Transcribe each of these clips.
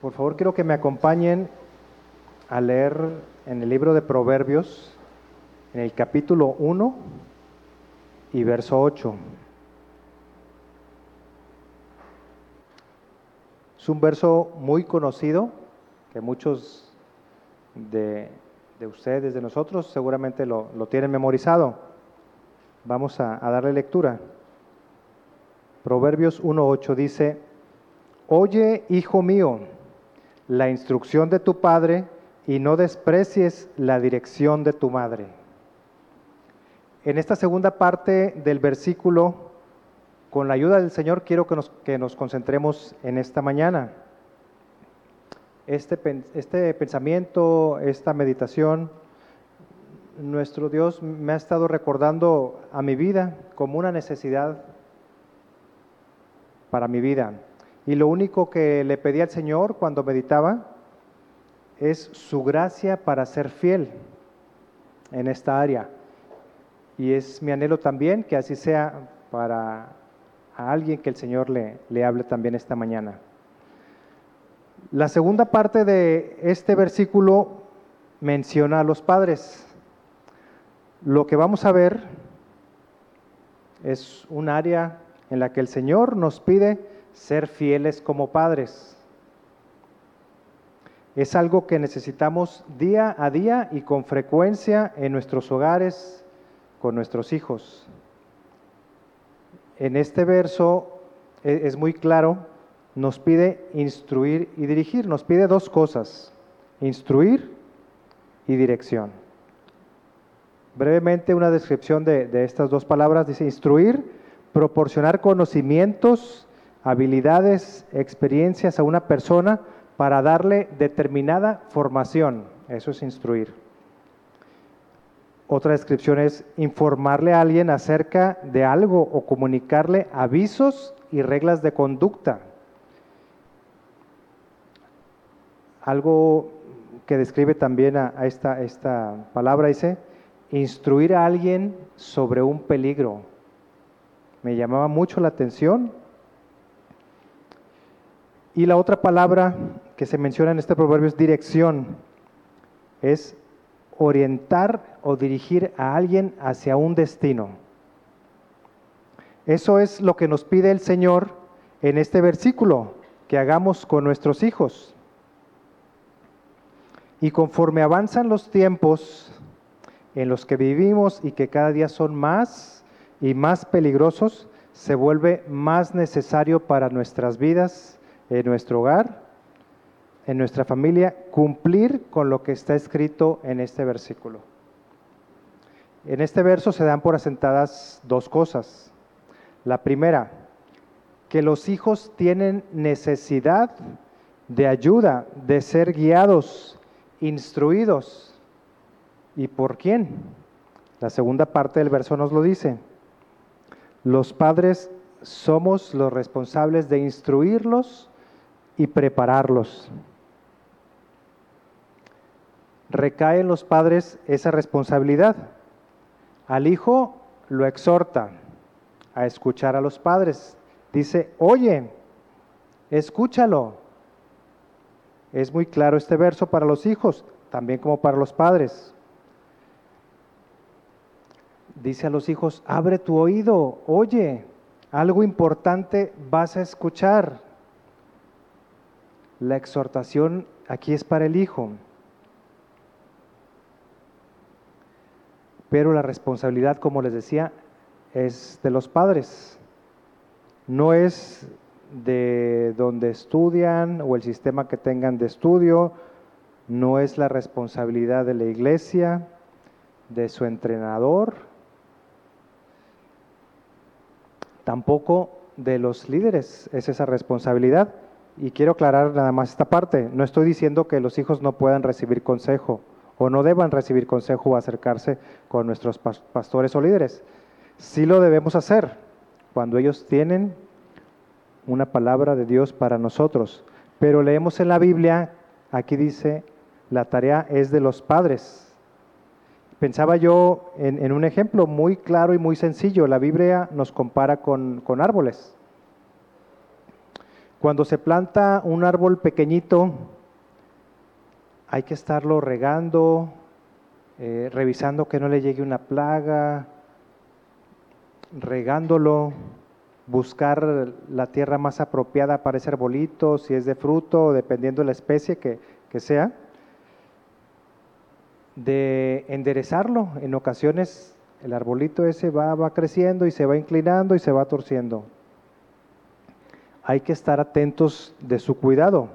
Por favor, quiero que me acompañen a leer en el libro de Proverbios, en el capítulo 1 y verso 8. Es un verso muy conocido, que muchos de, ustedes, de nosotros, seguramente lo, tienen memorizado. Vamos a, a darle lectura. Proverbios 1.8 dice, Oye, hijo mío, la instrucción de tu padre y no desprecies la dirección de tu madre. En esta segunda parte del versículo, con la ayuda del Señor, quiero que nos, que nos concentremos en esta mañana. Este, este pensamiento, esta meditación, nuestro Dios me ha estado recordando a mi vida como una necesidad para mi vida. Y lo único que le pedí al Señor cuando meditaba es su gracia para ser fiel en esta área. Y es mi anhelo también que así sea para alguien que el Señor le, le hable también esta mañana. La segunda parte de este versículo menciona a los padres. Lo que vamos a ver es un área en la que el Señor nos pide ser fieles como padres. Es algo que necesitamos día a día y con frecuencia en nuestros hogares con nuestros hijos. En este verso e, es muy claro, nos pide instruir y dirigir, nos pide dos cosas, instruir y dirección. Brevemente una descripción de, estas dos palabras, dice instruir, proporcionar conocimientos habilidades, experiencias a una persona para darle determinada formación. Eso es instruir. Otra descripción es informarle a alguien acerca de algo o comunicarle avisos y reglas de conducta. Algo que describe también a, esta, esta palabra dice, instruir a alguien sobre un peligro. Me llamaba mucho la atención y la otra palabra que se menciona en este proverbio es dirección. Es orientar o dirigir a alguien hacia un destino. Eso es lo que nos pide el Señor en este versículo, que hagamos con nuestros hijos. Y conforme avanzan los tiempos en los que vivimos y que cada día son más y más peligrosos, se vuelve más necesario para nuestras vidas en nuestro hogar, en nuestra familia, cumplir con lo que está escrito en este versículo. En este verso se dan por asentadas dos cosas. La primera, que los hijos tienen necesidad de ayuda, de ser guiados, instruidos. ¿Y por quién? La segunda parte del verso nos lo dice. Los padres somos los responsables de instruirlos y prepararlos. Recae en los padres esa responsabilidad. Al hijo lo exhorta a escuchar a los padres. Dice, oye, escúchalo. Es muy claro este verso para los hijos, también como para los padres. Dice a los hijos, abre tu oído, oye, algo importante vas a escuchar. La exhortación aquí es para el Hijo, pero la responsabilidad, como les decía, es de los padres. No es de donde estudian o el sistema que tengan de estudio, no es la responsabilidad de la iglesia, de su entrenador, tampoco de los líderes es esa responsabilidad. Y quiero aclarar nada más esta parte. No estoy diciendo que los hijos no puedan recibir consejo o no deban recibir consejo o acercarse con nuestros pastores o líderes. Sí lo debemos hacer cuando ellos tienen una palabra de Dios para nosotros. Pero leemos en la Biblia, aquí dice, la tarea es de los padres. Pensaba yo en, un ejemplo muy claro y muy sencillo. La Biblia nos compara con, con árboles. Cuando se planta un árbol pequeñito, hay que estarlo regando, eh, revisando que no le llegue una plaga, regándolo, buscar la tierra más apropiada para ese arbolito, si es de fruto, dependiendo de la especie que, sea, de enderezarlo. En ocasiones el arbolito ese va creciendo y se va inclinando y se va torciendo. Hay que estar atentos de su cuidado.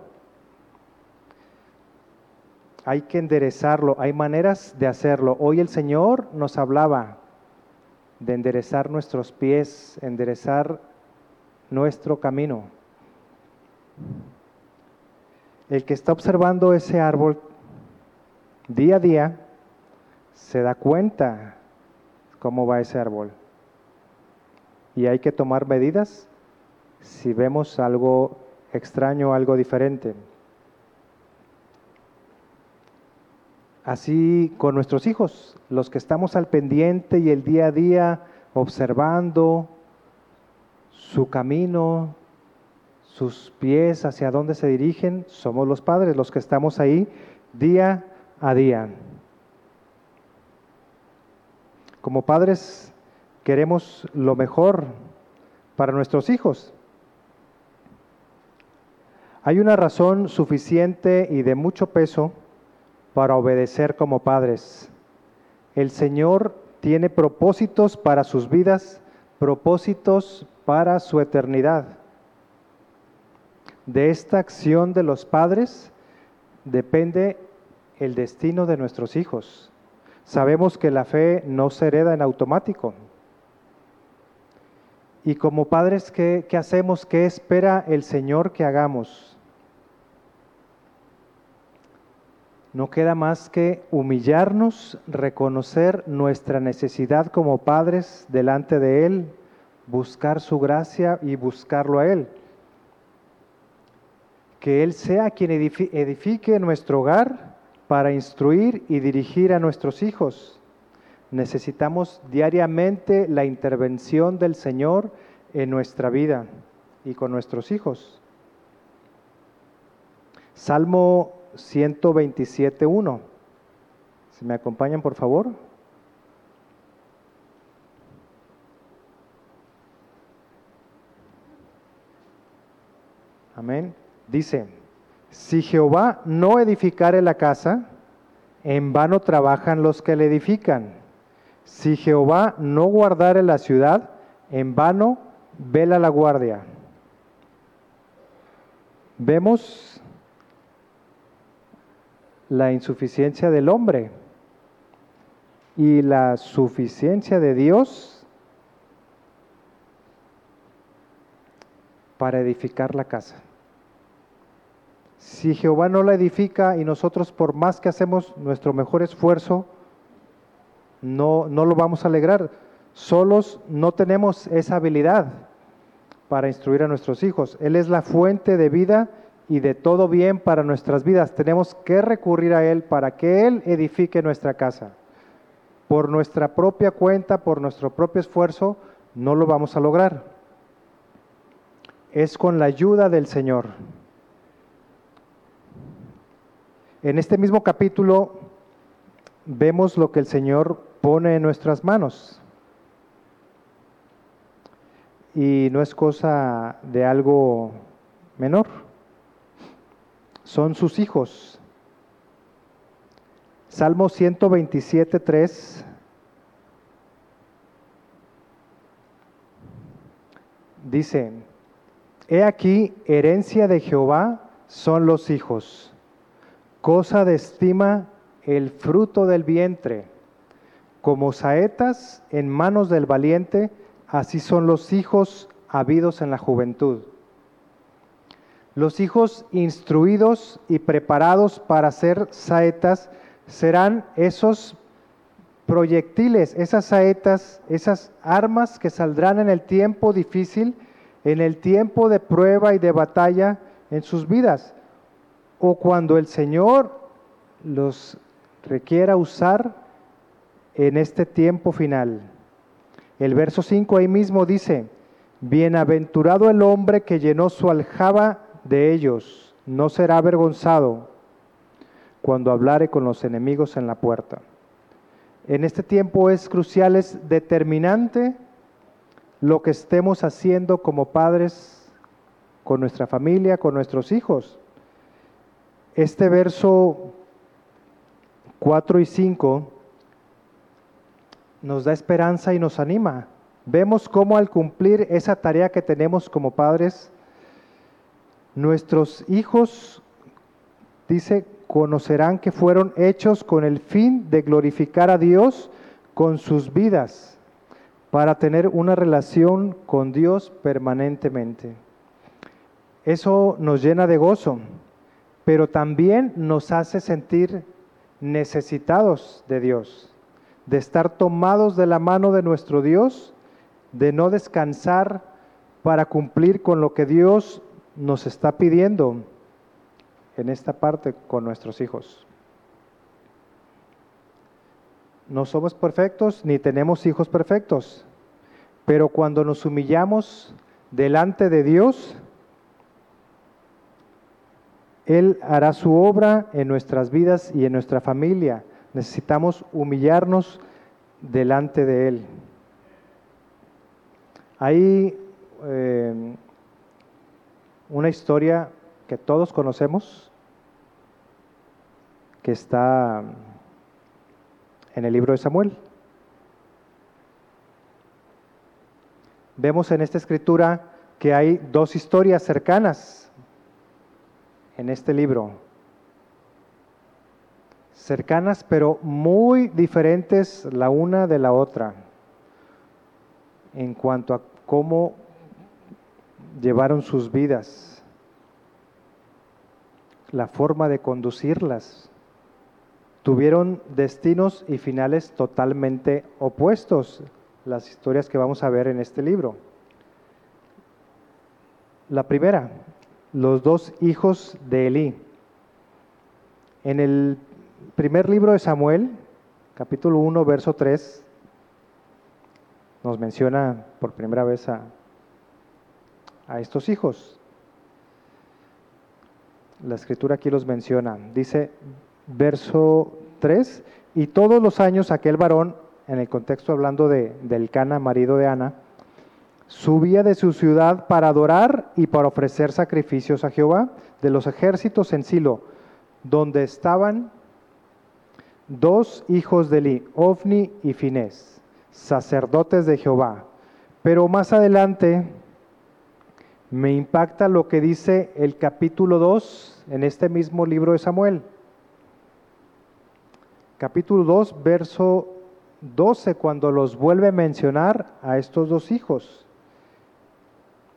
Hay que enderezarlo. Hay maneras de hacerlo. Hoy el Señor nos hablaba de enderezar nuestros pies, enderezar nuestro camino. El que está observando ese árbol día a día se da cuenta cómo va ese árbol. Y hay que tomar medidas si vemos algo extraño, algo diferente. Así con nuestros hijos, los que estamos al pendiente y el día a día observando su camino, sus pies, hacia dónde se dirigen, somos los padres, los que estamos ahí día a día. Como padres queremos lo mejor para nuestros hijos. Hay una razón suficiente y de mucho peso para obedecer como padres. El Señor tiene propósitos para sus vidas, propósitos para su eternidad. De esta acción de los padres depende el destino de nuestros hijos. Sabemos que la fe no se hereda en automático. Y como padres, ¿qué, hacemos? ¿Qué espera el Señor que hagamos? No queda más que humillarnos, reconocer nuestra necesidad como padres delante de Él, buscar su gracia y buscarlo a Él. Que Él sea quien edifique nuestro hogar para instruir y dirigir a nuestros hijos. Necesitamos diariamente la intervención del Señor en nuestra vida y con nuestros hijos. Salmo 127.1. Si me acompañan, por favor. Amén. Dice, si Jehová no edificare la casa, en vano trabajan los que la edifican. Si Jehová no guardare la ciudad, en vano vela la guardia. Vemos la insuficiencia del hombre y la suficiencia de Dios para edificar la casa. Si Jehová no la edifica y nosotros por más que hacemos nuestro mejor esfuerzo, no, no lo vamos a alegrar. Solos no tenemos esa habilidad para instruir a nuestros hijos. Él es la fuente de vida y de todo bien para nuestras vidas. Tenemos que recurrir a Él para que Él edifique nuestra casa. Por nuestra propia cuenta, por nuestro propio esfuerzo, no lo vamos a lograr. Es con la ayuda del Señor. En este mismo capítulo vemos lo que el Señor pone en nuestras manos. Y no es cosa de algo menor son sus hijos. Salmo 127, 3. Dice, He aquí, herencia de Jehová son los hijos, cosa de estima el fruto del vientre, como saetas en manos del valiente, así son los hijos habidos en la juventud. Los hijos instruidos y preparados para ser saetas serán esos proyectiles, esas saetas, esas armas que saldrán en el tiempo difícil, en el tiempo de prueba y de batalla en sus vidas, o cuando el Señor los requiera usar en este tiempo final. El verso 5 ahí mismo dice, Bienaventurado el hombre que llenó su aljaba de ellos, no será avergonzado cuando hablare con los enemigos en la puerta. En este tiempo es crucial, es determinante lo que estemos haciendo como padres con nuestra familia, con nuestros hijos. Este verso 4 y 5 nos da esperanza y nos anima. Vemos cómo al cumplir esa tarea que tenemos como padres, nuestros hijos, dice, conocerán que fueron hechos con el fin de glorificar a Dios con sus vidas, para tener una relación con Dios permanentemente. Eso nos llena de gozo, pero también nos hace sentir necesitados de Dios, de estar tomados de la mano de nuestro Dios, de no descansar para cumplir con lo que Dios nos está pidiendo en esta parte con nuestros hijos. No somos perfectos ni tenemos hijos perfectos, pero cuando nos humillamos delante de Dios, Él hará su obra en nuestras vidas y en nuestra familia. Necesitamos humillarnos delante de Él. Hay eh, una historia que todos conocemos, que está en el libro de Samuel. Vemos en esta escritura que hay dos historias cercanas en este libro. Cercanas pero muy diferentes la una de la otra en cuanto a cómo llevaron sus vidas la forma de conducirlas. Tuvieron destinos y finales totalmente opuestos, las historias que vamos a ver en este libro. La primera, los dos hijos de Elí. En el primer libro de Samuel, capítulo 1, verso 3, nos menciona por primera vez a, a estos hijos. La escritura aquí los menciona. Dice verso 3, y todos los años aquel varón, en el contexto hablando de, del Cana, marido de Ana, subía de su ciudad para adorar y para ofrecer sacrificios a Jehová de los ejércitos en Silo, donde estaban dos hijos de Eli, Ofni y Finés, sacerdotes de Jehová. Pero más adelante me impacta lo que dice el capítulo 2 en este mismo libro de Samuel. Capítulo 2, verso 12, cuando los vuelve a mencionar a estos dos hijos.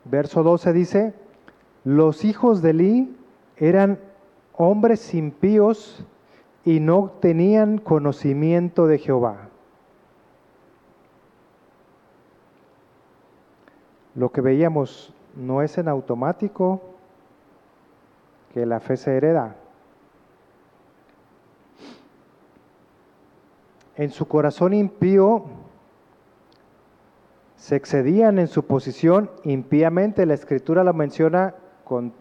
Verso 12 dice, los hijos de Eli eran hombres impíos y no tenían conocimiento de Jehová. Lo que veíamos no es en automático que la fe se hereda. En su corazón impío se excedían en su posición impíamente. La escritura lo menciona con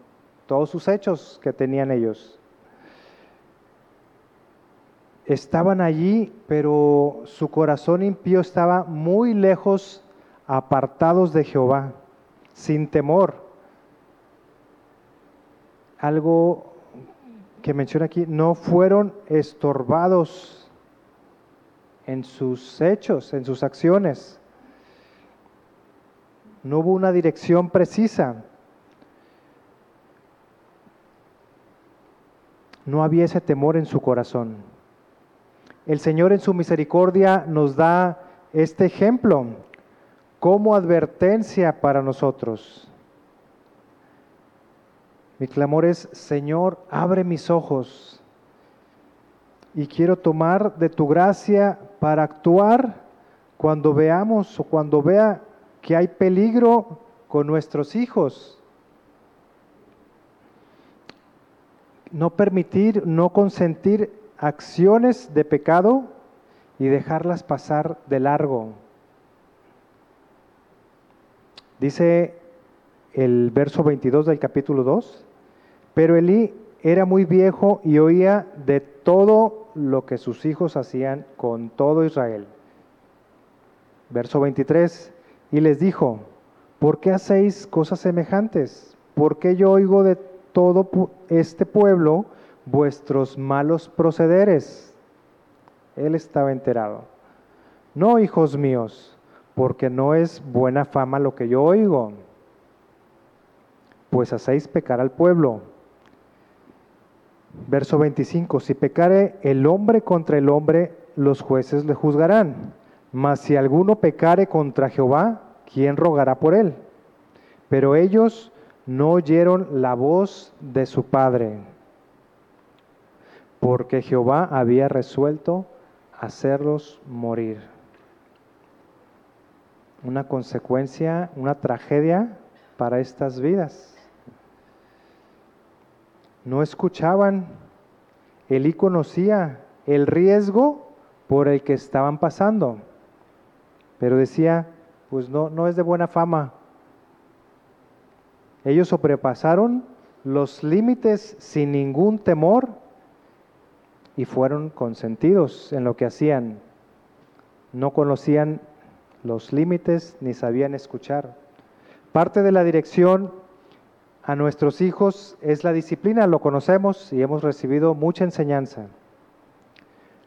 todos sus hechos que tenían ellos. Estaban allí, pero su corazón impío estaba muy lejos, apartados de Jehová sin temor. Algo que menciona aquí, no fueron estorbados en sus hechos, en sus acciones. No hubo una dirección precisa. No había ese temor en su corazón. El Señor en su misericordia nos da este ejemplo como advertencia para nosotros. Mi clamor es, Señor, abre mis ojos y quiero tomar de tu gracia para actuar cuando veamos o cuando vea que hay peligro con nuestros hijos. No permitir, no consentir acciones de pecado y dejarlas pasar de largo Dice el verso 22 del capítulo 2, pero Elí era muy viejo y oía de todo lo que sus hijos hacían con todo Israel. Verso 23, y les dijo, ¿por qué hacéis cosas semejantes? ¿Por qué yo oigo de todo este pueblo vuestros malos procederes? Él estaba enterado. No, hijos míos, porque no es buena fama lo que yo oigo, pues hacéis pecar al pueblo. Verso 25, si pecare el hombre contra el hombre, los jueces le juzgarán. Mas si alguno pecare contra Jehová, ¿quién rogará por él? Pero ellos no oyeron la voz de su padre, porque Jehová había resuelto hacerlos morir. Una consecuencia, una tragedia para estas vidas. No escuchaban, Elí conocía el riesgo por el que estaban pasando, pero decía, pues no, no es de buena fama. Ellos sobrepasaron los límites sin ningún temor y fueron consentidos en lo que hacían. No conocían los límites ni sabían escuchar. Parte de la dirección a nuestros hijos es la disciplina, lo conocemos y hemos recibido mucha enseñanza.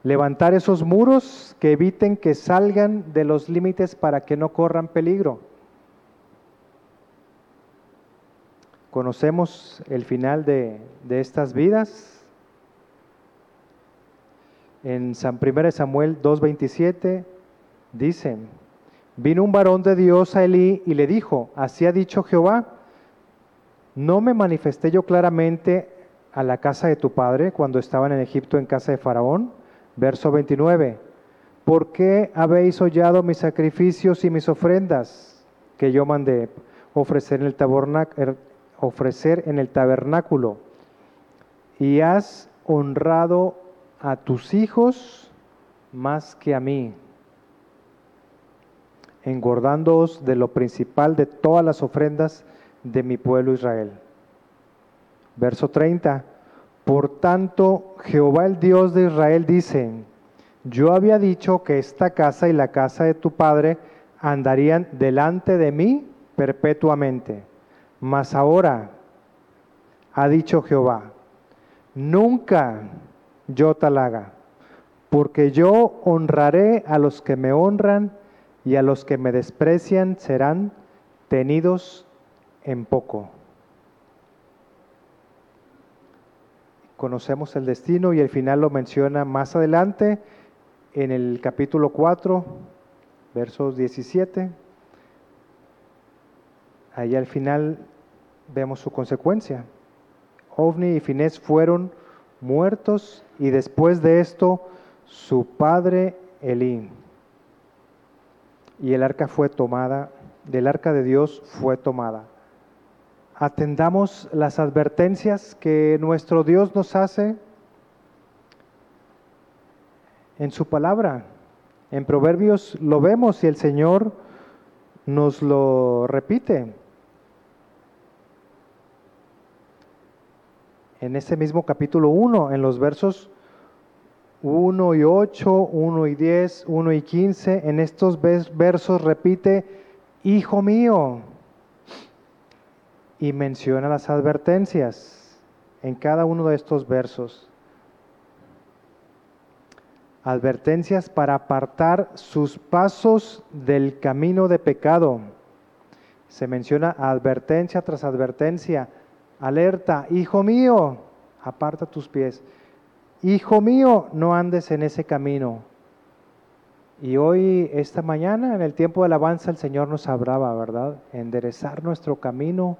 Levantar esos muros que eviten que salgan de los límites para que no corran peligro. Conocemos el final de, estas vidas. En San 1 Samuel 2.27 dice, vino un varón de Dios a Elí y le dijo, así ha dicho Jehová, no me manifesté yo claramente a la casa de tu padre cuando estaban en Egipto en casa de Faraón Verso 29. ¿Por qué habéis hollado mis sacrificios y mis ofrendas que yo mandé ofrecer en el, er, ofrecer en el tabernáculo? Y has honrado a tus hijos más que a mí, engordándoos de lo principal de todas las ofrendas de mi pueblo Israel. Verso 30. Por tanto, Jehová el Dios de Israel dice, yo había dicho que esta casa y la casa de tu padre andarían delante de mí perpetuamente. Mas ahora, ha dicho Jehová, nunca yo tal haga, porque yo honraré a los que me honran y a los que me desprecian serán tenidos en poco. conocemos el destino y el final lo menciona más adelante en el capítulo 4, versos 17. Ahí al final vemos su consecuencia. Ovni y Finés fueron muertos y después de esto su padre Elí. Y el arca fue tomada, del arca de Dios fue tomada atendamos las advertencias que nuestro Dios nos hace en su palabra. En Proverbios lo vemos y el Señor nos lo repite. En ese mismo capítulo 1, en los versos 1 y 8, 1 y 10, 1 y 15, en estos versos repite, Hijo mío, y menciona las advertencias en cada uno de estos versos. Advertencias para apartar sus pasos del camino de pecado. Se menciona advertencia tras advertencia. Alerta, hijo mío, aparta tus pies. Hijo mío, no andes en ese camino. Y hoy, esta mañana, en el tiempo de alabanza, el Señor nos hablaba, ¿verdad? Enderezar nuestro camino,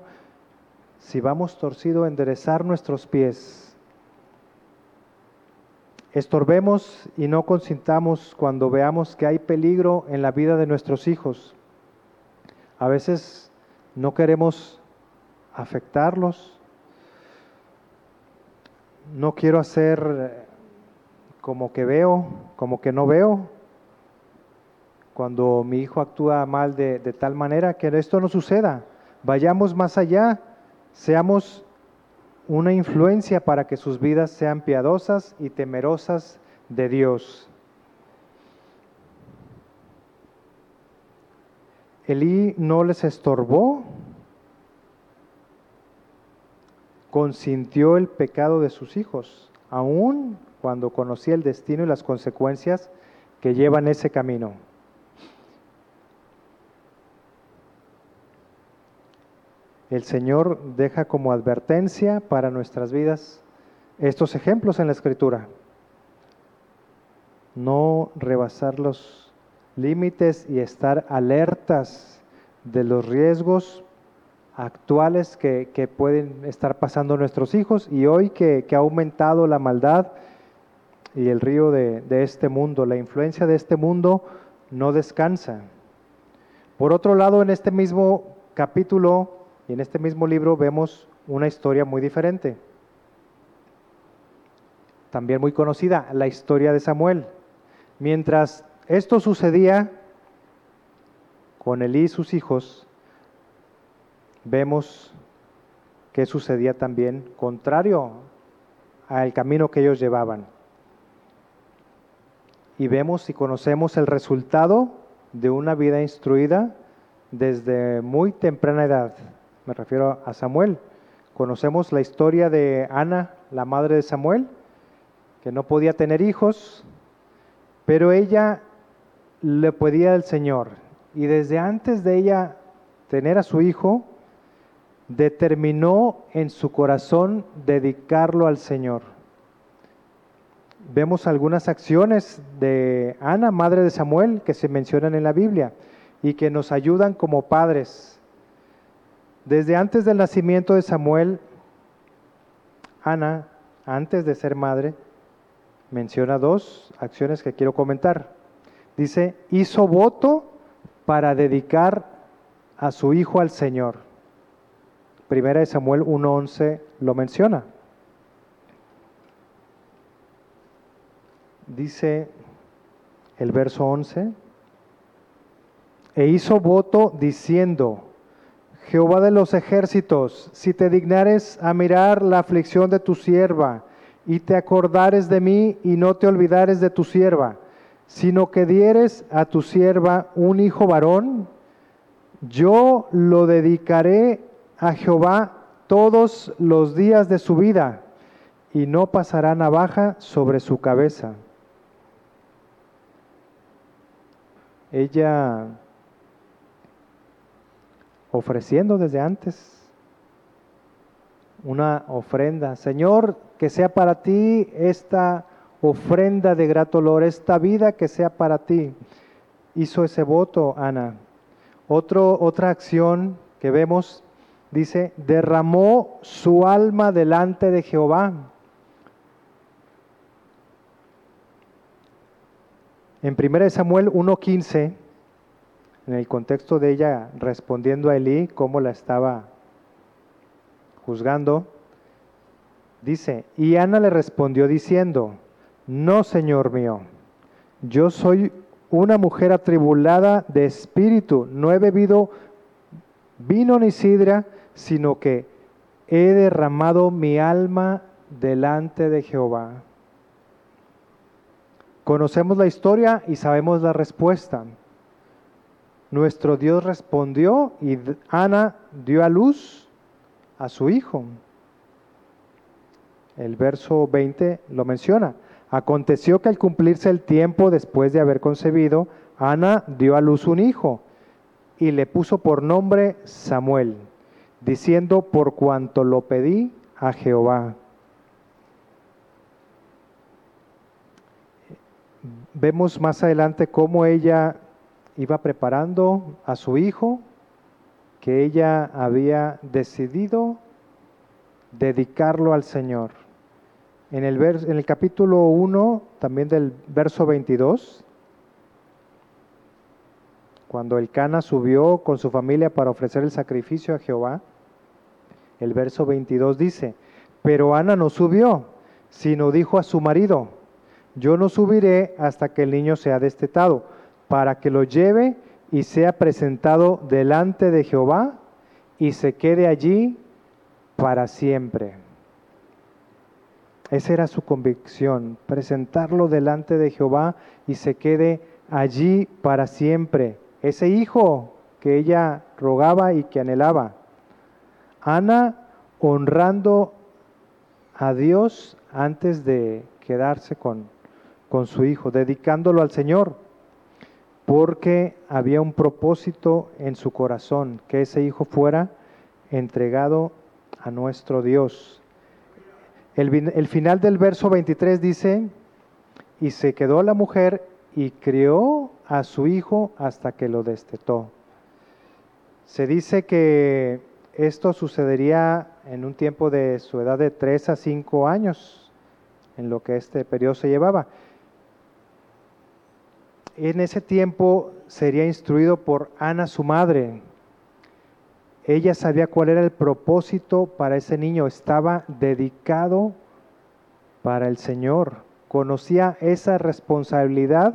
si vamos torcido, enderezar nuestros pies. Estorbemos y no consintamos cuando veamos que hay peligro en la vida de nuestros hijos. A veces no queremos afectarlos. No quiero hacer como que veo, como que no veo. cuando mi hijo actúa mal de, de tal manera que esto no suceda. Vayamos más allá, seamos una influencia para que sus vidas sean piadosas y temerosas de Dios. Elí no les estorbó, consintió el pecado de sus hijos, aun cuando conocía el destino y las consecuencias que llevan ese camino. El Señor deja como advertencia para nuestras vidas estos ejemplos en la Escritura. No rebasar los límites y estar alertas de los riesgos actuales que, pueden estar pasando nuestros hijos y hoy que, ha aumentado la maldad y el río de, de este mundo, la influencia de este mundo no descansa. Por otro lado, en este mismo capítulo y en este mismo libro vemos una historia muy diferente, también muy conocida, la historia de Samuel. Mientras esto sucedía con Elí y sus hijos, vemos que sucedía también contrario al camino que ellos llevaban. Y vemos y conocemos el resultado de una vida instruida desde muy temprana edad. Me refiero a Samuel. Conocemos la historia de Ana, la madre de Samuel, que no podía tener hijos, pero ella le pedía al Señor. Y desde antes de ella tener a su hijo, determinó en su corazón dedicarlo al Señor. Vemos algunas acciones de Ana, madre de Samuel, que se mencionan en la Biblia y que nos ayudan como padres. Desde antes del nacimiento de Samuel, Ana, antes de ser madre, menciona dos acciones que quiero comentar. Dice, hizo voto para dedicar a su hijo al Señor. Primera de Samuel 1.11 lo menciona. Dice el verso 11, e hizo voto diciendo, Jehová de los ejércitos, si te dignares a mirar la aflicción de tu sierva, y te acordares de mí y no te olvidares de tu sierva, sino que dieres a tu sierva un hijo varón, yo lo dedicaré a Jehová todos los días de su vida y no pasará navaja sobre su cabeza. Ella ofreciendo desde antes una ofrenda. Señor, que sea para ti esta ofrenda de grato olor, esta vida que sea para ti. Hizo ese voto, Ana. Otro, otra acción que vemos dice, derramó su alma delante de Jehová. En 1 Samuel 1.15, en el contexto de ella respondiendo a Elí, cómo la estaba juzgando, dice, y Ana le respondió diciendo, no, Señor mío, yo soy una mujer atribulada de espíritu, no he bebido vino ni sidra, sino que he derramado mi alma delante de Jehová. Conocemos la historia y sabemos la respuesta. Nuestro Dios respondió y Ana dio a luz a su hijo. El verso 20 lo menciona. Aconteció que al cumplirse el tiempo después de haber concebido, Ana dio a luz un hijo y le puso por nombre Samuel diciendo, por cuanto lo pedí a Jehová. Vemos más adelante cómo ella iba preparando a su hijo, que ella había decidido dedicarlo al Señor. En el, en el capítulo 1, también del verso 22, cuando el Cana subió con su familia para ofrecer el sacrificio a Jehová, el verso 22 dice, pero Ana no subió, sino dijo a su marido, yo no subiré hasta que el niño sea destetado, para que lo lleve y sea presentado delante de Jehová y se quede allí para siempre. Esa era su convicción, presentarlo delante de Jehová y se quede allí para siempre. Ese hijo que ella rogaba y que anhelaba. Ana honrando a Dios antes de quedarse con, con su hijo, dedicándolo al Señor, porque había un propósito en su corazón, que ese hijo fuera entregado a nuestro Dios. El, el final del verso 23 dice, y se quedó la mujer y crió a su hijo hasta que lo destetó. Se dice que esto sucedería en un tiempo de su edad de 3 a 5 años, en lo que este periodo se llevaba. En ese tiempo sería instruido por Ana, su madre. Ella sabía cuál era el propósito para ese niño, estaba dedicado para el Señor, conocía esa responsabilidad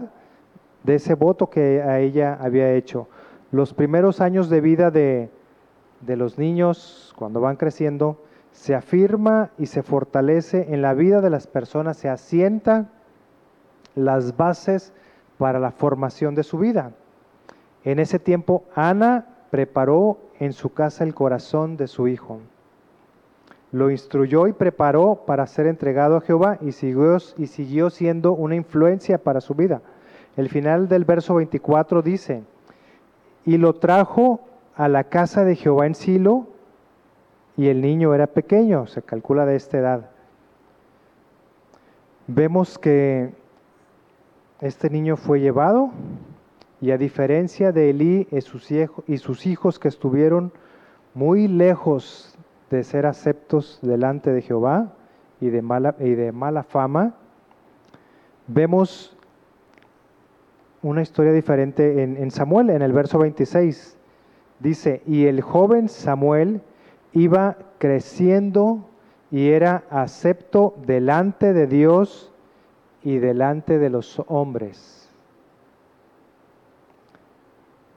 de ese voto que a ella había hecho los primeros años de vida de, los niños, cuando van creciendo, se afirma y se fortalece en la vida de las personas, se asienta las bases para la formación de su vida. En ese tiempo, Ana preparó en su casa el corazón de su hijo. Lo instruyó y preparó para ser entregado a Jehová y siguió, y siguió siendo una influencia para su vida. El final del verso 24 dice, y lo trajo a la casa de Jehová en Silo, y el niño era pequeño, se calcula de esta edad. Vemos que este niño fue llevado, y a diferencia de Elí y sus, hijos, que estuvieron muy lejos de ser aceptos delante de Jehová y de mala, y de mala fama, vemos una historia diferente en, Samuel, en el verso 26. Dice, y el joven Samuel iba creciendo y era acepto delante de Dios y delante de los hombres.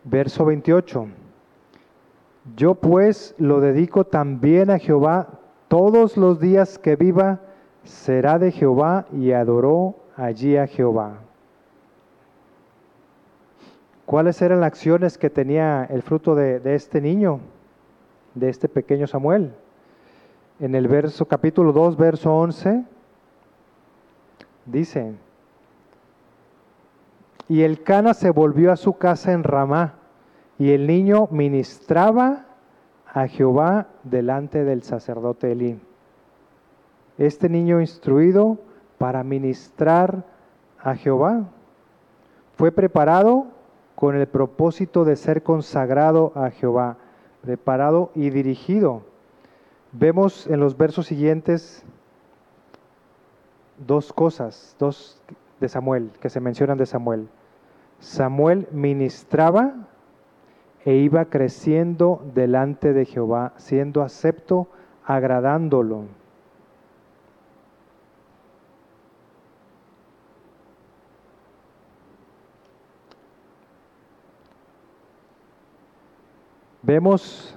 Verso 28. Yo pues lo dedico también a Jehová, todos los días que viva será de Jehová y adoró allí a Jehová. ¿Cuáles eran las acciones que tenía el fruto de, este niño, de este pequeño Samuel? En el verso capítulo 2, verso 11, dice, y el Cana se volvió a su casa en Ramá, y el niño ministraba a Jehová delante del sacerdote Elí. Este niño instruido para ministrar a Jehová fue preparado con el propósito de ser consagrado a Jehová, preparado y dirigido. Vemos en los versos siguientes dos cosas, dos de Samuel, que se mencionan de Samuel. Samuel ministraba e iba creciendo delante de Jehová, siendo acepto, agradándolo. Vemos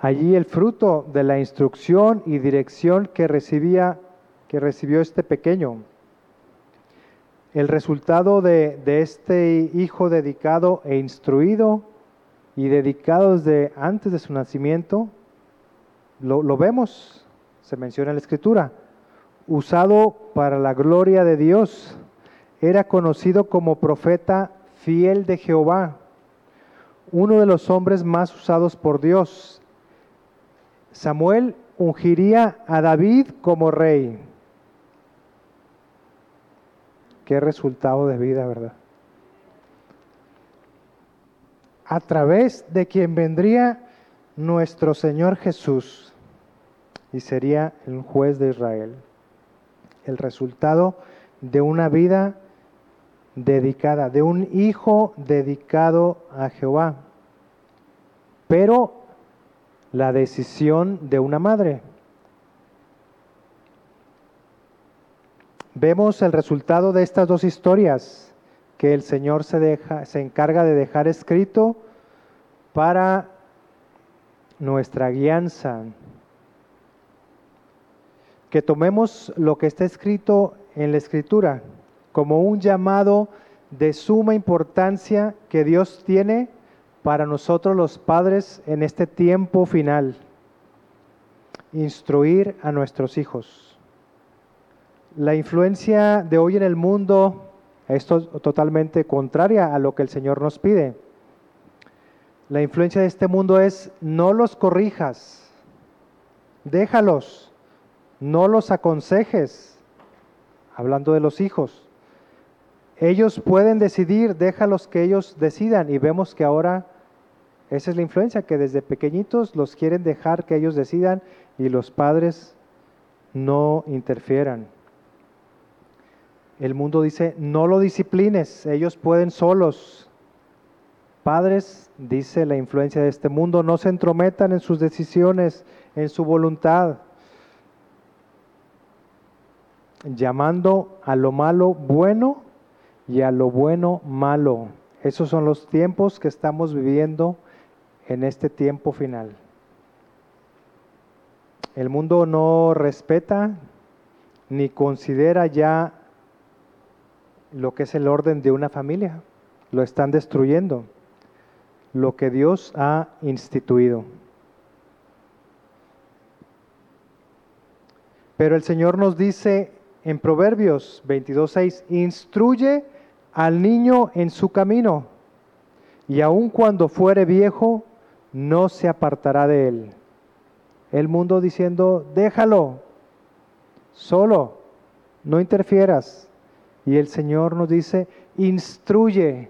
allí el fruto de la instrucción y dirección que recibía que recibió este pequeño. El resultado de, este hijo dedicado e instruido y dedicado desde antes de su nacimiento, lo, lo vemos, se menciona en la escritura, usado para la gloria de Dios. Era conocido como profeta fiel de Jehová uno de los hombres más usados por Dios. Samuel ungiría a David como rey. Qué resultado de vida, ¿verdad? A través de quien vendría nuestro Señor Jesús y sería el juez de Israel. El resultado de una vida dedicada, de un hijo dedicado a Jehová. Pero la decisión de una madre. Vemos el resultado de estas dos historias que el Señor se, deja, se encarga de dejar escrito para nuestra guianza. Que tomemos lo que está escrito en la Escritura como un llamado de suma importancia que Dios tiene para nosotros los padres en este tiempo final. Instruir a nuestros hijos. La influencia de hoy en el mundo es totalmente contraria a lo que el Señor nos pide. La influencia de este mundo es no los corrijas, déjalos, no los aconsejes, hablando de los hijos. Ellos pueden decidir, déjalos que ellos decidan y vemos que ahora esa es la influencia, que desde pequeñitos los quieren dejar que ellos decidan y los padres no interfieran. El mundo dice, no lo disciplines, ellos pueden solos. Padres, dice la influencia de este mundo, no se entrometan en sus decisiones, en su voluntad, llamando a lo malo bueno y a lo bueno malo. Esos son los tiempos que estamos viviendo en este tiempo final. El mundo no respeta ni considera ya lo que es el orden de una familia. Lo están destruyendo. Lo que Dios ha instituido. Pero el Señor nos dice en Proverbios 22.6, instruye al niño en su camino, y aun cuando fuere viejo, no se apartará de él. El mundo diciendo, déjalo, solo, no interfieras. Y el Señor nos dice, instruye,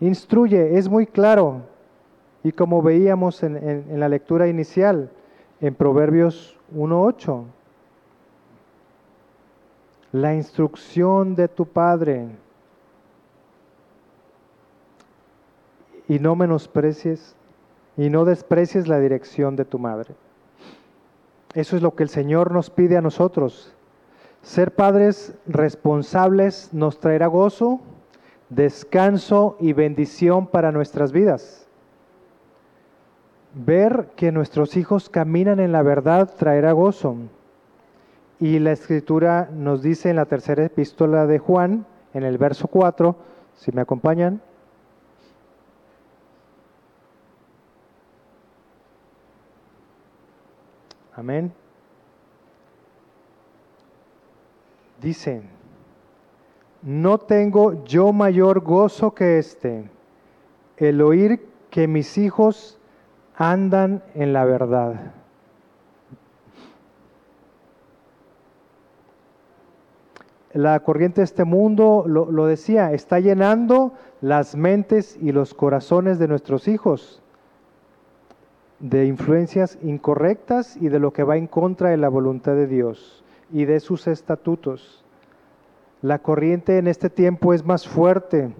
instruye, es muy claro. Y como veíamos en, la lectura inicial, en Proverbios 1.8, la instrucción de tu Padre. Y no menosprecies y no desprecies la dirección de tu madre. Eso es lo que el Señor nos pide a nosotros. Ser padres responsables nos traerá gozo, descanso y bendición para nuestras vidas. Ver que nuestros hijos caminan en la verdad traerá gozo. Y la escritura nos dice en la tercera epístola de Juan, en el verso 4, si me acompañan, Amén. Dice, no tengo yo mayor gozo que este, el oír que mis hijos andan en la verdad. La corriente de este mundo, lo, lo, decía, está llenando las mentes y los corazones de nuestros hijos de influencias incorrectas y de lo que va en contra de la voluntad de Dios y de sus estatutos. La corriente en este tiempo es más fuerte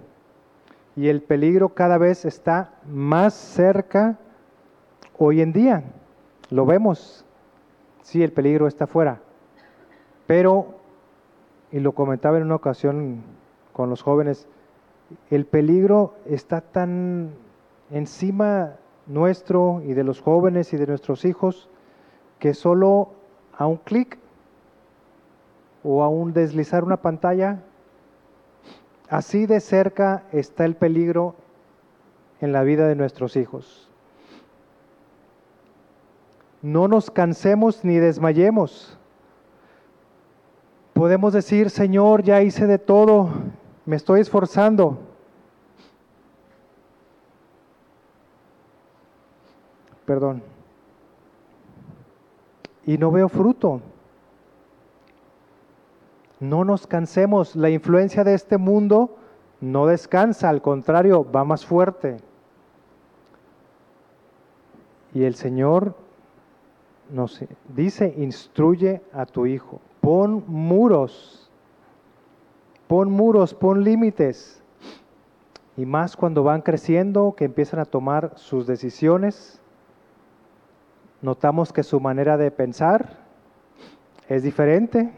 y el peligro cada vez está más cerca hoy en día. Lo vemos. Sí, el peligro está fuera. Pero, y lo comentaba en una ocasión con los jóvenes, el peligro está tan encima nuestro y de los jóvenes y de nuestros hijos que solo a un clic o a un deslizar una pantalla, así de cerca está el peligro en la vida de nuestros hijos. No nos cansemos ni desmayemos. Podemos decir, Señor, ya hice de todo, me estoy esforzando perdón. Y no veo fruto. No nos cansemos. La influencia de este mundo no descansa, al contrario, va más fuerte. Y el Señor nos dice, instruye a tu hijo, pon muros, pon muros, pon límites. Y más cuando van creciendo, que empiezan a tomar sus decisiones, notamos que su manera de pensar es diferente.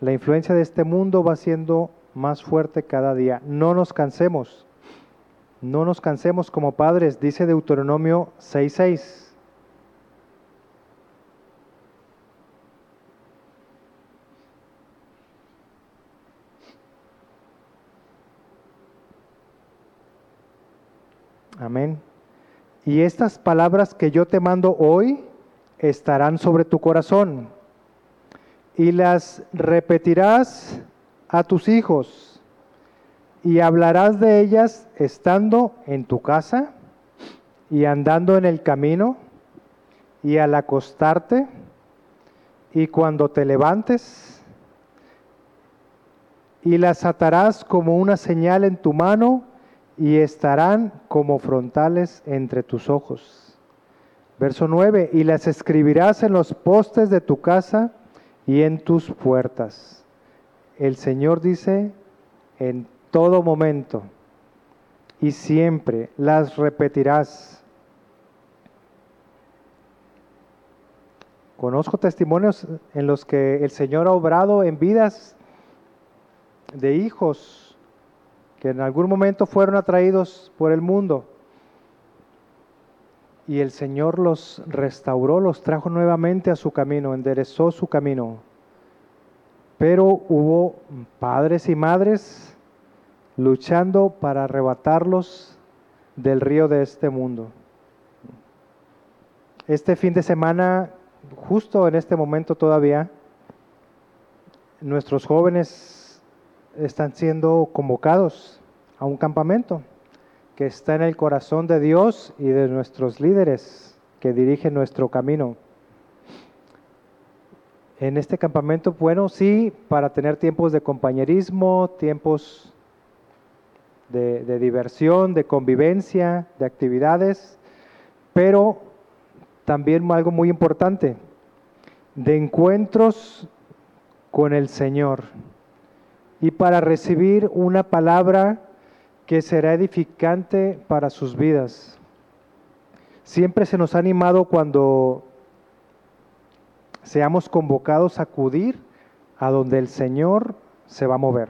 La influencia de este mundo va siendo más fuerte cada día. No nos cansemos. No nos cansemos como padres, dice Deuteronomio 6:6. Amén. Y estas palabras que yo te mando hoy estarán sobre tu corazón y las repetirás a tus hijos y hablarás de ellas estando en tu casa y andando en el camino y al acostarte y cuando te levantes y las atarás como una señal en tu mano y estarán como frontales entre tus ojos. Verso 9, y las escribirás en los postes de tu casa y en tus puertas. El Señor dice, en todo momento y siempre las repetirás. Conozco testimonios en los que el Señor ha obrado en vidas de hijos que en algún momento fueron atraídos por el mundo y el Señor los restauró, los trajo nuevamente a su camino, enderezó su camino. Pero hubo padres y madres luchando para arrebatarlos del río de este mundo. Este fin de semana, justo en este momento todavía, nuestros jóvenes están siendo convocados a un campamento que está en el corazón de Dios y de nuestros líderes que dirigen nuestro camino. En este campamento, bueno, sí, para tener tiempos de compañerismo, tiempos de, diversión, de convivencia, de actividades, pero también algo muy importante, de encuentros con el Señor y para recibir una palabra que será edificante para sus vidas. Siempre se nos ha animado cuando seamos convocados a acudir a donde el Señor se va a mover.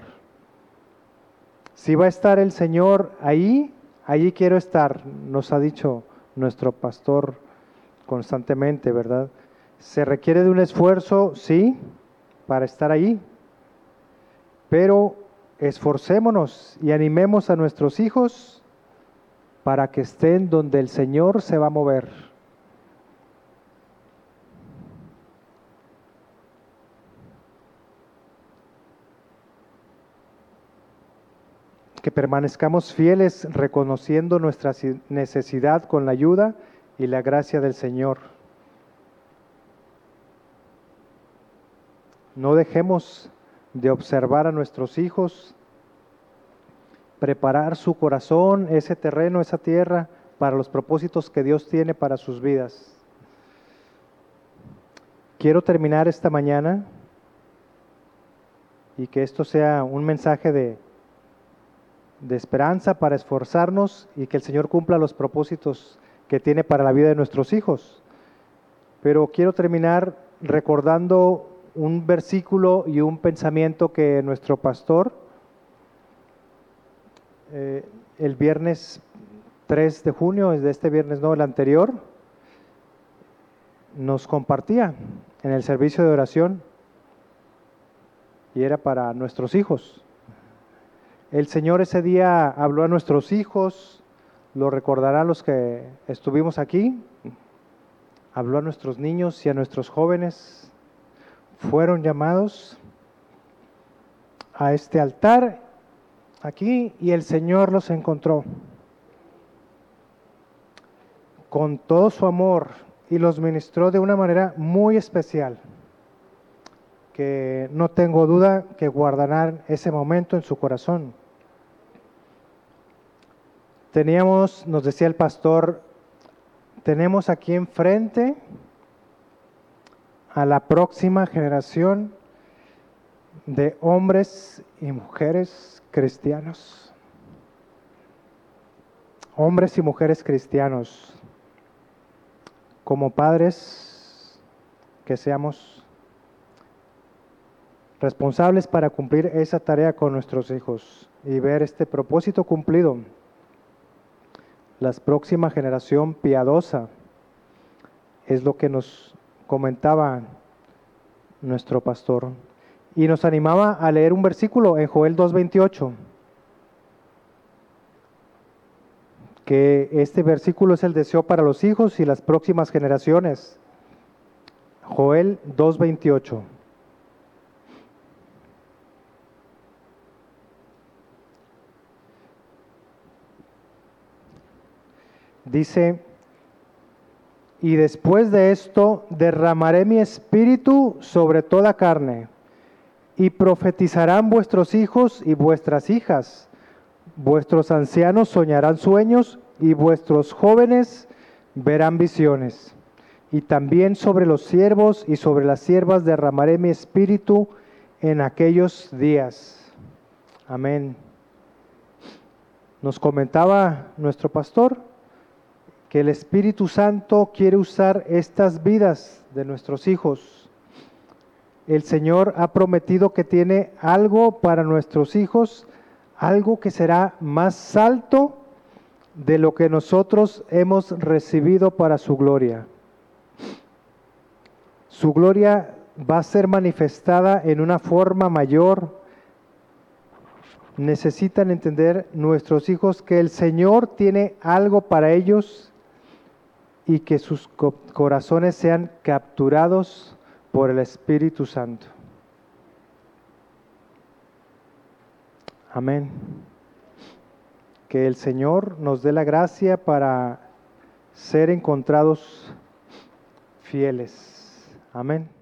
Si va a estar el Señor ahí, allí quiero estar, nos ha dicho nuestro pastor constantemente, ¿verdad? Se requiere de un esfuerzo, sí, para estar ahí, pero esforcémonos y animemos a nuestros hijos para que estén donde el Señor se va a mover. Que permanezcamos fieles reconociendo nuestra necesidad con la ayuda y la gracia del Señor. No dejemos de observar a nuestros hijos, preparar su corazón, ese terreno, esa tierra, para los propósitos que Dios tiene para sus vidas. Quiero terminar esta mañana y que esto sea un mensaje de, de esperanza para esforzarnos y que el Señor cumpla los propósitos que tiene para la vida de nuestros hijos. Pero quiero terminar recordando un versículo y un pensamiento que nuestro pastor eh, el viernes 3 de junio, es de este viernes no, el anterior, nos compartía en el servicio de oración y era para nuestros hijos. El Señor ese día habló a nuestros hijos, lo recordarán los que estuvimos aquí, habló a nuestros niños y a nuestros jóvenes, fueron llamados a este altar aquí y el Señor los encontró con todo su amor y los ministró de una manera muy especial, que no tengo duda que guardarán ese momento en su corazón. Teníamos, nos decía el pastor, tenemos aquí enfrente a la próxima generación de hombres y mujeres cristianos. Hombres y mujeres cristianos, como padres, que seamos responsables para cumplir esa tarea con nuestros hijos y ver este propósito cumplido. La próxima generación piadosa es lo que nos comentaba nuestro pastor. Y nos animaba a leer un versículo en Joel 2.28, que este versículo es el deseo para los hijos y las próximas generaciones. Joel 2.28. Dice, y después de esto derramaré mi espíritu sobre toda carne, y profetizarán vuestros hijos y vuestras hijas, vuestros ancianos soñarán sueños, y vuestros jóvenes verán visiones. Y también sobre los siervos y sobre las siervas derramaré mi espíritu en aquellos días. Amén. Nos comentaba nuestro pastor que el Espíritu Santo quiere usar estas vidas de nuestros hijos. El Señor ha prometido que tiene algo para nuestros hijos, algo que será más alto de lo que nosotros hemos recibido para su gloria. Su gloria va a ser manifestada en una forma mayor. Necesitan entender nuestros hijos que el Señor tiene algo para ellos y que sus corazones sean capturados por el Espíritu Santo. Amén. Que el Señor nos dé la gracia para ser encontrados fieles. Amén.